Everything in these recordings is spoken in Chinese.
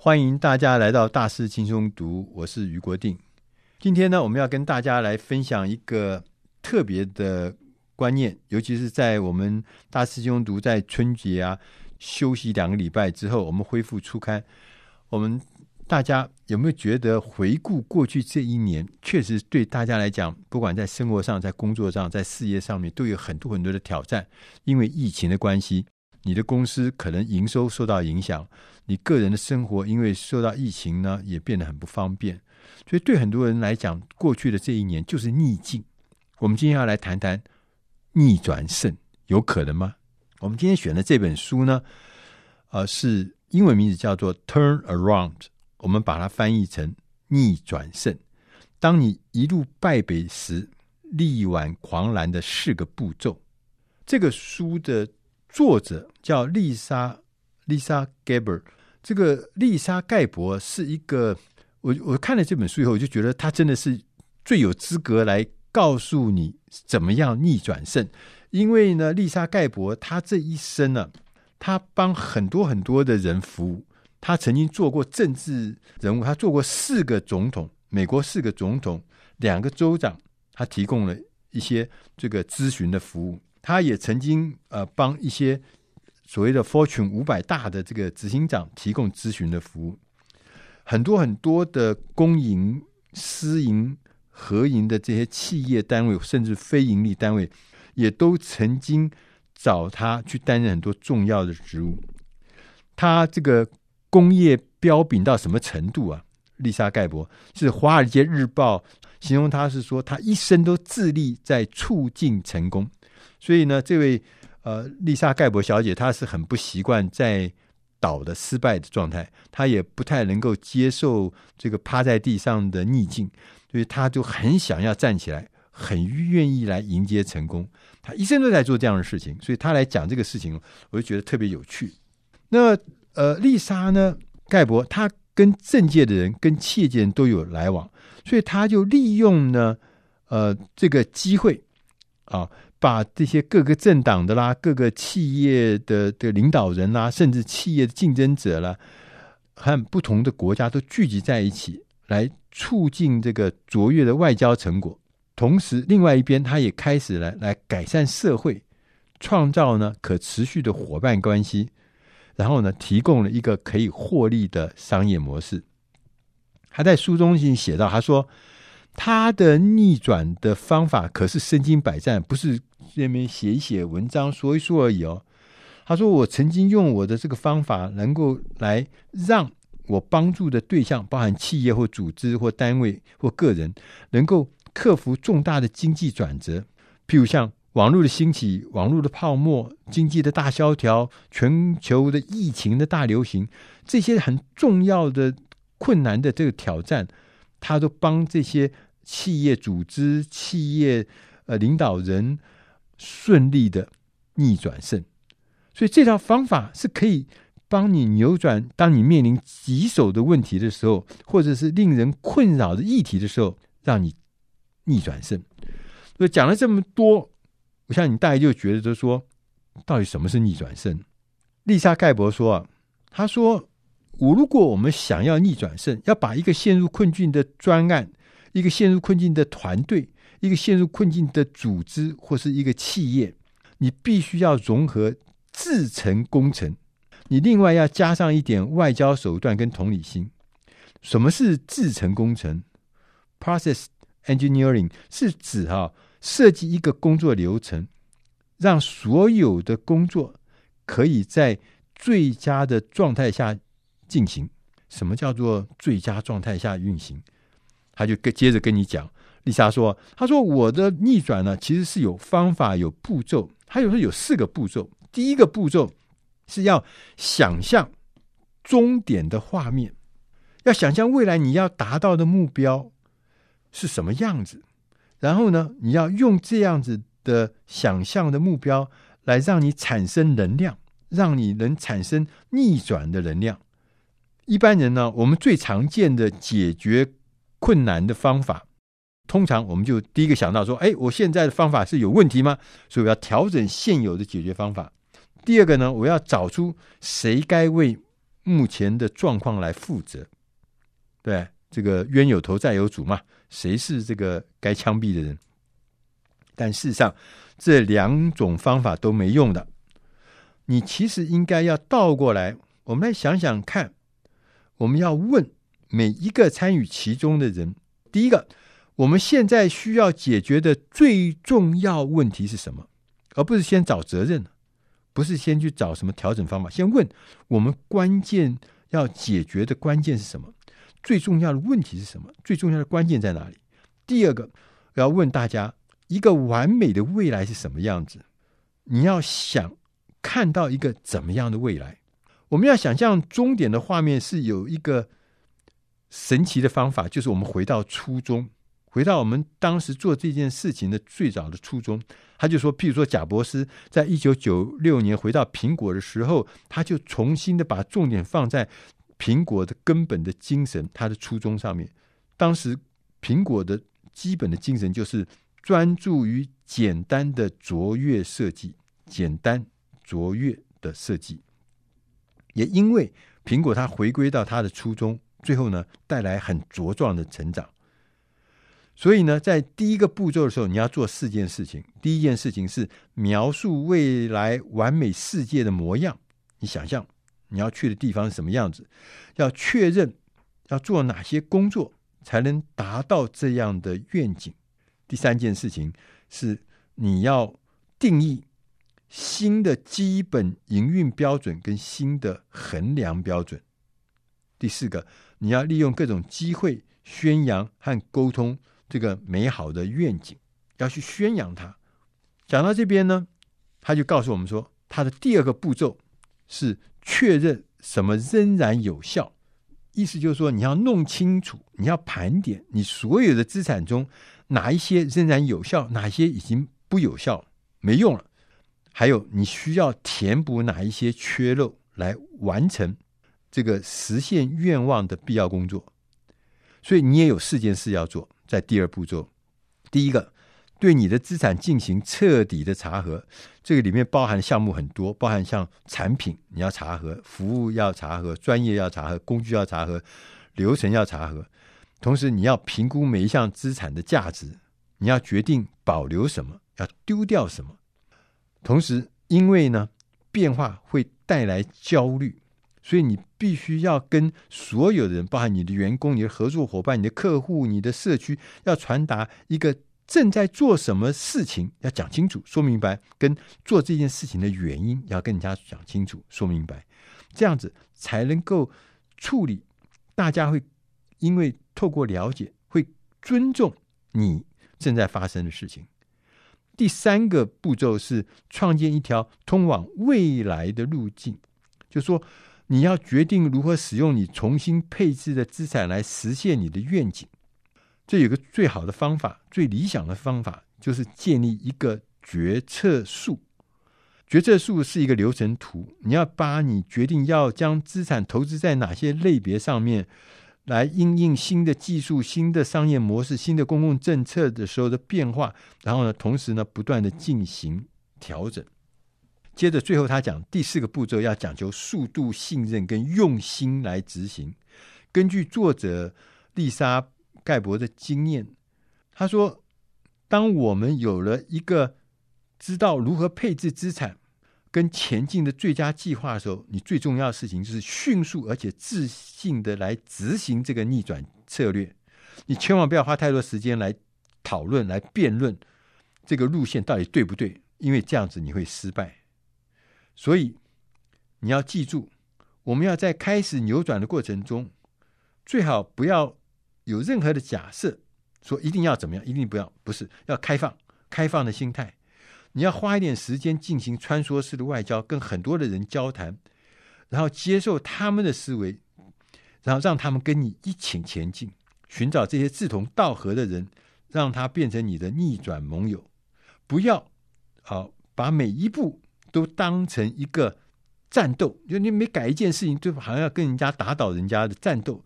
欢迎大家来到大师轻松读，我是余国定。今天呢，我们要跟大家来分享一个特别的观念，尤其是在我们大师轻松读在春节啊休息两个礼拜之后，我们恢复初刊。我们大家有没有觉得回顾过去这一年，确实对大家来讲，不管在生活上、在工作上、在事业上面，都有很多很多的挑战，因为疫情的关系。你的公司可能营收受到影响，你个人的生活因为受到疫情呢，也变得很不方便。所以对很多人来讲，过去的这一年就是逆境。我们今天要来谈谈逆转胜，有可能吗？我们今天选的这本书呢，呃，是英文名字叫做《Turn Around》，我们把它翻译成逆转胜。当你一路败北时，力挽狂澜的四个步骤。这个书的。作者叫丽莎丽莎盖博，这个丽莎盖博是一个，我我看了这本书以后，我就觉得她真的是最有资格来告诉你怎么样逆转胜。因为呢，丽莎盖博她这一生呢，她帮很多很多的人服务，她曾经做过政治人物，她做过四个总统，美国四个总统，两个州长，她提供了一些这个咨询的服务。他也曾经呃帮一些所谓的 Fortune 五百大的这个执行长提供咨询的服务，很多很多的公营、私营、合营的这些企业单位，甚至非盈利单位，也都曾经找他去担任很多重要的职务。他这个工业标炳到什么程度啊？丽莎盖博是《华尔街日报》形容他是说，他一生都致力在促进成功。所以呢，这位呃丽莎盖博小姐，她是很不习惯在倒的失败的状态，她也不太能够接受这个趴在地上的逆境，所以她就很想要站起来，很愿意来迎接成功。她一生都在做这样的事情，所以她来讲这个事情，我就觉得特别有趣。那呃，丽莎呢，盖博，她跟政界的人、跟企业界人都有来往，所以她就利用呢，呃，这个机会啊。把这些各个政党的啦、各个企业的的领导人啦，甚至企业的竞争者啦，和不同的国家都聚集在一起，来促进这个卓越的外交成果。同时，另外一边，他也开始来来改善社会，创造呢可持续的伙伴关系，然后呢，提供了一个可以获利的商业模式。他在书中已经写到，他说。他的逆转的方法可是身经百战，不是这边写一写文章说一说而已哦。他说：“我曾经用我的这个方法，能够来让我帮助的对象，包含企业或组织或单位或个人，能够克服重大的经济转折，譬如像网络的兴起、网络的泡沫、经济的大萧条、全球的疫情的大流行，这些很重要的困难的这个挑战，他都帮这些。”企业组织、企业呃领导人顺利的逆转胜，所以这套方法是可以帮你扭转，当你面临棘手的问题的时候，或者是令人困扰的议题的时候，让你逆转胜。所以讲了这么多，我想你大概就觉得，就说，到底什么是逆转胜？丽莎盖博说啊，他说，我如果我们想要逆转胜，要把一个陷入困境的专案。一个陷入困境的团队，一个陷入困境的组织，或是一个企业，你必须要融合制成工程，你另外要加上一点外交手段跟同理心。什么是制成工程？Process engineering 是指哈设计一个工作流程，让所有的工作可以在最佳的状态下进行。什么叫做最佳状态下运行？他就跟接着跟你讲，丽莎说：“他说我的逆转呢，其实是有方法、有步骤。他有时候有四个步骤。第一个步骤是要想象终点的画面，要想象未来你要达到的目标是什么样子。然后呢，你要用这样子的想象的目标来让你产生能量，让你能产生逆转的能量。一般人呢，我们最常见的解决。”困难的方法，通常我们就第一个想到说：“哎，我现在的方法是有问题吗？所以我要调整现有的解决方法。”第二个呢，我要找出谁该为目前的状况来负责。对，这个冤有头债有主嘛，谁是这个该枪毙的人？但事实上，这两种方法都没用的。你其实应该要倒过来，我们来想想看，我们要问每一个参与其中的人：第一个，我们现在需要解决的最重要问题是什么？而不是先找责任，不是先去找什么调整方法，先问我们关键要解决的关键是什么？最重要的问题是什么？最重要的关键在哪里？第二个，要问大家，一个完美的未来是什么样子？你要想看到一个怎么样的未来？我们要想象终点的画面是有一个神奇的方法，就是我们回到初衷。回到我们当时做这件事情的最早的初衷，他就说，譬如说，贾伯斯在一九九六年回到苹果的时候，他就重新的把重点放在苹果的根本的精神，他的初衷上面。当时苹果的基本的精神就是专注于简单的卓越设计，简单卓越的设计。也因为苹果它回归到它的初衷，最后呢，带来很茁壮的成长。所以呢，在第一个步骤的时候，你要做四件事情。第一件事情是描述未来完美世界的模样。你想象你要去的地方是什么样子？要确认要做哪些工作才能达到这样的愿景。第三件事情是你要定义新的基本营运标准跟新的衡量标准。第四个，你要利用各种机会宣扬和沟通。这个美好的愿景要去宣扬它。讲到这边呢，他就告诉我们说，他的第二个步骤是确认什么仍然有效。意思就是说，你要弄清楚，你要盘点你所有的资产中哪一些仍然有效，哪些已经不有效，没用了。还有，你需要填补哪一些缺漏，来完成这个实现愿望的必要工作。所以，你也有四件事要做。在第二步骤，第一个，对你的资产进行彻底的查核，这个里面包含项目很多，包含像产品你要查核，服务要查核，专业要查核，工具要查核，流程要查核，同时你要评估每一项资产的价值，你要决定保留什么，要丢掉什么，同时因为呢，变化会带来焦虑。所以你必须要跟所有的人，包含你的员工、你的合作伙伴、你的客户、你的社区，要传达一个正在做什么事情，要讲清楚、说明白，跟做这件事情的原因要跟人家讲清楚、说明白，这样子才能够处理。大家会因为透过了解，会尊重你正在发生的事情。第三个步骤是创建一条通往未来的路径，就说。你要决定如何使用你重新配置的资产来实现你的愿景。这有个最好的方法，最理想的方法就是建立一个决策树。决策树是一个流程图，你要把你决定要将资产投资在哪些类别上面，来应应新的技术、新的商业模式、新的公共政策的时候的变化，然后呢，同时呢，不断的进行调整。接着，最后他讲第四个步骤要讲究速度、信任跟用心来执行。根据作者丽莎盖博的经验，他说：“当我们有了一个知道如何配置资产跟前进的最佳计划的时候，你最重要的事情就是迅速而且自信的来执行这个逆转策略。你千万不要花太多时间来讨论、来辩论这个路线到底对不对，因为这样子你会失败。”所以你要记住，我们要在开始扭转的过程中，最好不要有任何的假设，说一定要怎么样，一定不要，不是要开放、开放的心态。你要花一点时间进行穿梭式的外交，跟很多的人交谈，然后接受他们的思维，然后让他们跟你一起前进，寻找这些志同道合的人，让他变成你的逆转盟友。不要好把每一步。都当成一个战斗，就你每改一件事情，就好像要跟人家打倒人家的战斗，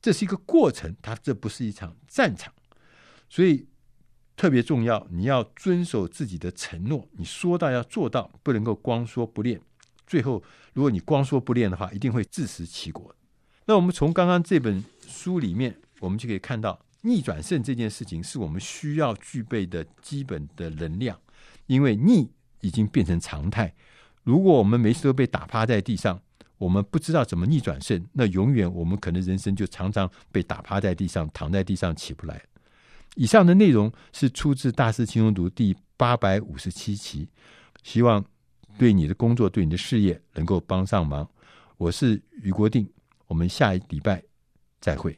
这是一个过程，它这不是一场战场，所以特别重要，你要遵守自己的承诺，你说到要做到，不能够光说不练。最后如果你光说不练的话，一定会自食其果。那我们从刚刚这本书里面，我们就可以看到，逆转胜这件事情是我们需要具备的基本的能量，因为逆已经变成常态。如果我们每次都被打趴在地上，我们不知道怎么逆转胜，那永远我们可能人生就常常被打趴在地上，躺在地上起不来。以上的内容是出自《大师轻松读》第八百五十七期，希望对你的工作、对你的事业能够帮上忙。我是俞国定。我们下一礼拜再会。